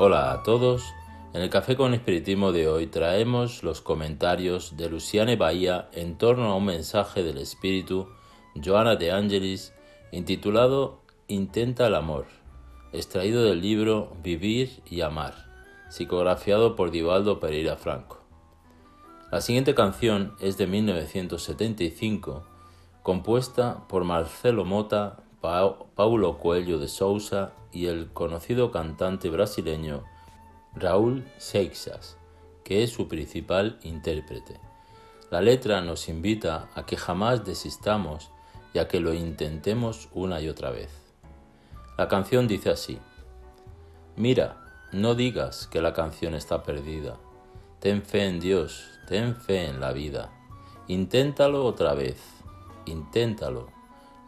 Hola a todos. En el Café con Espiritismo de hoy traemos los comentarios de Luciane Bahía en torno a un mensaje del Espíritu Joana de Angelis intitulado Intenta el amor, extraído del libro Vivir y Amar, psicografiado por Divaldo Pereira Franco. La siguiente canción es de 1975, compuesta por Marcelo Mota, Paulo Coelho de Sousa y el conocido cantante brasileño Raúl Seixas, que es su principal intérprete. La letra nos invita a que jamás desistamos y a que lo intentemos una y otra vez. La canción dice así, Mira, no digas que la canción está perdida. Ten fe en Dios, ten fe en la vida. Inténtalo otra vez, inténtalo.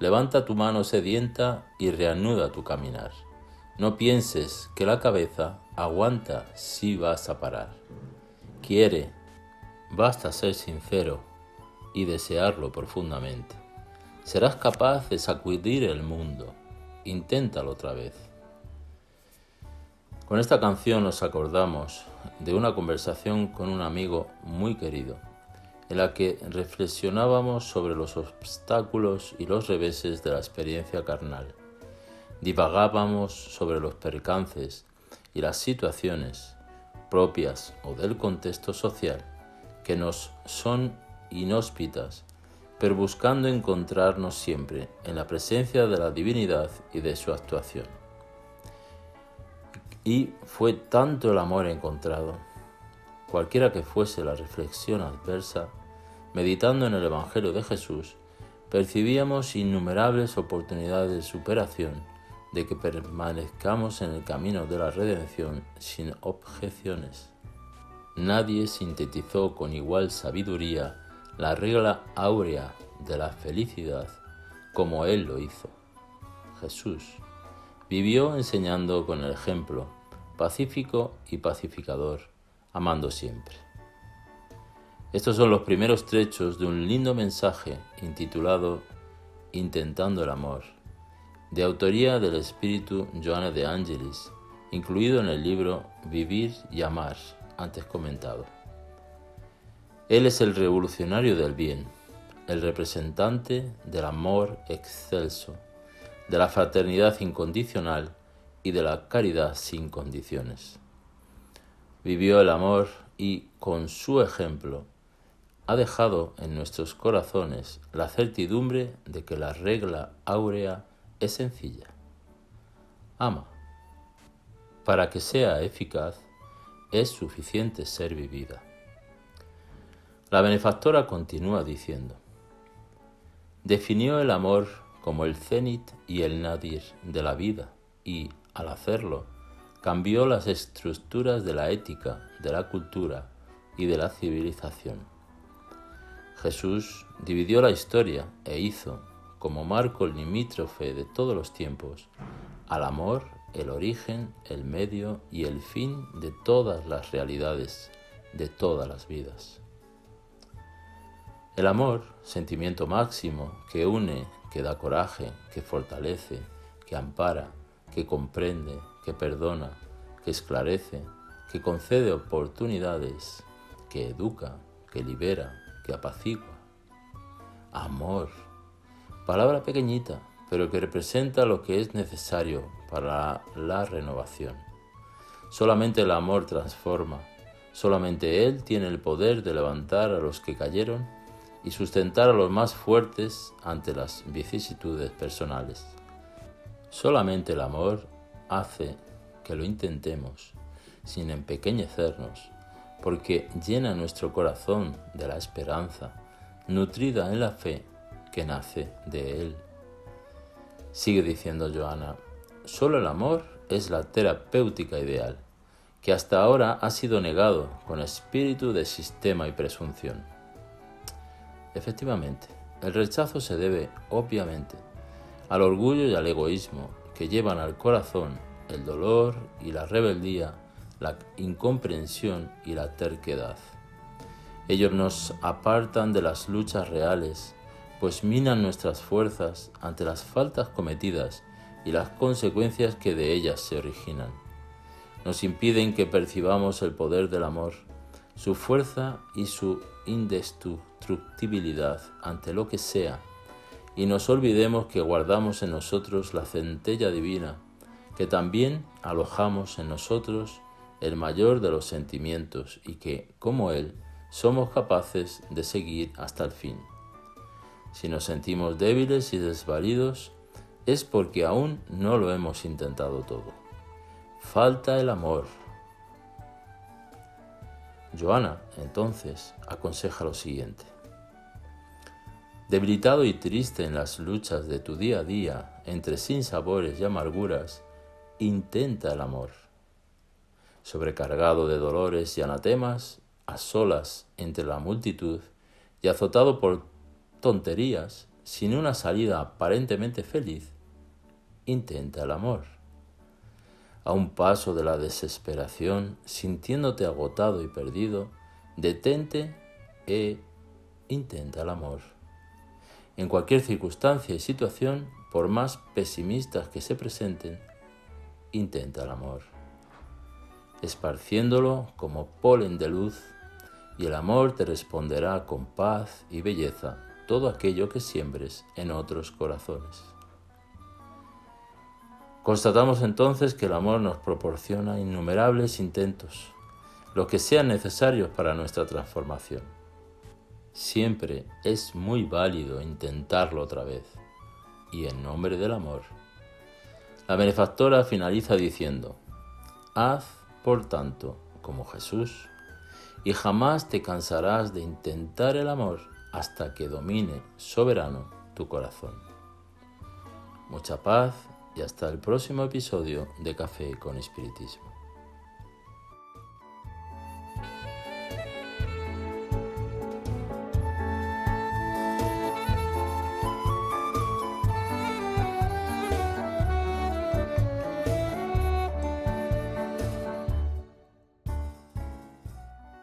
Levanta tu mano sedienta y reanuda tu caminar. No pienses que la cabeza aguanta si vas a parar. Quiere, basta ser sincero y desearlo profundamente. Serás capaz de sacudir el mundo. Inténtalo otra vez. Con esta canción nos acordamos de una conversación con un amigo muy querido, en la que reflexionábamos sobre los obstáculos y los reveses de la experiencia carnal. Divagábamos sobre los percances y las situaciones propias o del contexto social que nos son inhóspitas, pero buscando encontrarnos siempre en la presencia de la divinidad y de su actuación. Y fue tanto el amor encontrado, cualquiera que fuese la reflexión adversa, meditando en el Evangelio de Jesús, percibíamos innumerables oportunidades de superación, de que permanezcamos en el camino de la redención sin objeciones. Nadie sintetizó con igual sabiduría la regla áurea de la felicidad como Él lo hizo. Jesús vivió enseñando con el ejemplo, pacífico y pacificador, amando siempre. Estos son los primeros trechos de un lindo mensaje intitulado Intentando el Amor, de autoría del espíritu Joana de Angelis, incluido en el libro Vivir y Amar, antes comentado. Él es el revolucionario del bien, el representante del amor excelso, de la fraternidad incondicional y de la caridad sin condiciones. Vivió el amor y, con su ejemplo, ha dejado en nuestros corazones la certidumbre de que la regla áurea es sencilla. Ama. Para que sea eficaz, es suficiente ser vivida. La benefactora continúa diciendo, definió el amor como el cenit y el nadir de la vida y, al hacerlo, cambió las estructuras de la ética, de la cultura y de la civilización. Jesús dividió la historia e hizo, como marco limítrofe de todos los tiempos, al amor el origen, el medio y el fin de todas las realidades, de todas las vidas. El amor, sentimiento máximo que une, que da coraje, que fortalece, que ampara, que comprende, que perdona, que esclarece, que concede oportunidades, que educa, que libera, que apacigua. Amor, palabra pequeñita, pero que representa lo que es necesario para la renovación. Solamente el amor transforma, solamente Él tiene el poder de levantar a los que cayeron y sustentar a los más fuertes ante las vicisitudes personales. Solamente el amor hace que lo intentemos sin empequeñecernos, porque llena nuestro corazón de la esperanza, nutrida en la fe que nace de Él. Sigue diciendo Joana, solo el amor es la terapéutica ideal, que hasta ahora ha sido negado con espíritu de sistema y presunción. Efectivamente, el rechazo se debe, obviamente, al orgullo y al egoísmo que llevan al corazón el dolor y la rebeldía, la incomprensión y la terquedad. Ellos nos apartan de las luchas reales, pues minan nuestras fuerzas ante las faltas cometidas y las consecuencias que de ellas se originan. nos impiden que percibamos el poder del amor, su fuerza y su indestructibilidad ante lo que sea, y nos olvidemos que guardamos en nosotros la centella divina, que también alojamos en nosotros el mayor de los sentimientos y que, como Él, somos capaces de seguir hasta el fin. Si nos sentimos débiles y desvalidos, es porque aún no lo hemos intentado todo. Falta el amor. Joana, entonces, aconseja lo siguiente. Debilitado y triste en las luchas de tu día a día, entre sinsabores y amarguras, intenta el amor. Sobrecargado de dolores y anatemas, a solas entre la multitud y azotado por tonterías, sin una salida aparentemente feliz, intenta el amor. A un paso de la desesperación, sintiéndote agotado y perdido, detente e intenta el amor. En cualquier circunstancia y situación, por más pesimistas que se presenten, intenta el amor, esparciéndolo como polen de luz, y el amor te responderá con paz y belleza todo aquello que siembres en otros corazones. Constatamos entonces que el amor nos proporciona innumerables intentos, lo que sean necesarios para nuestra transformación. Siempre es muy válido intentarlo otra vez, y en nombre del amor. La benefactora finaliza diciendo, Haz, por tanto, como Jesús, y jamás te cansarás de intentar el amor hasta que domine soberano tu corazón. Mucha paz y hasta el próximo episodio de Café con Espiritismo.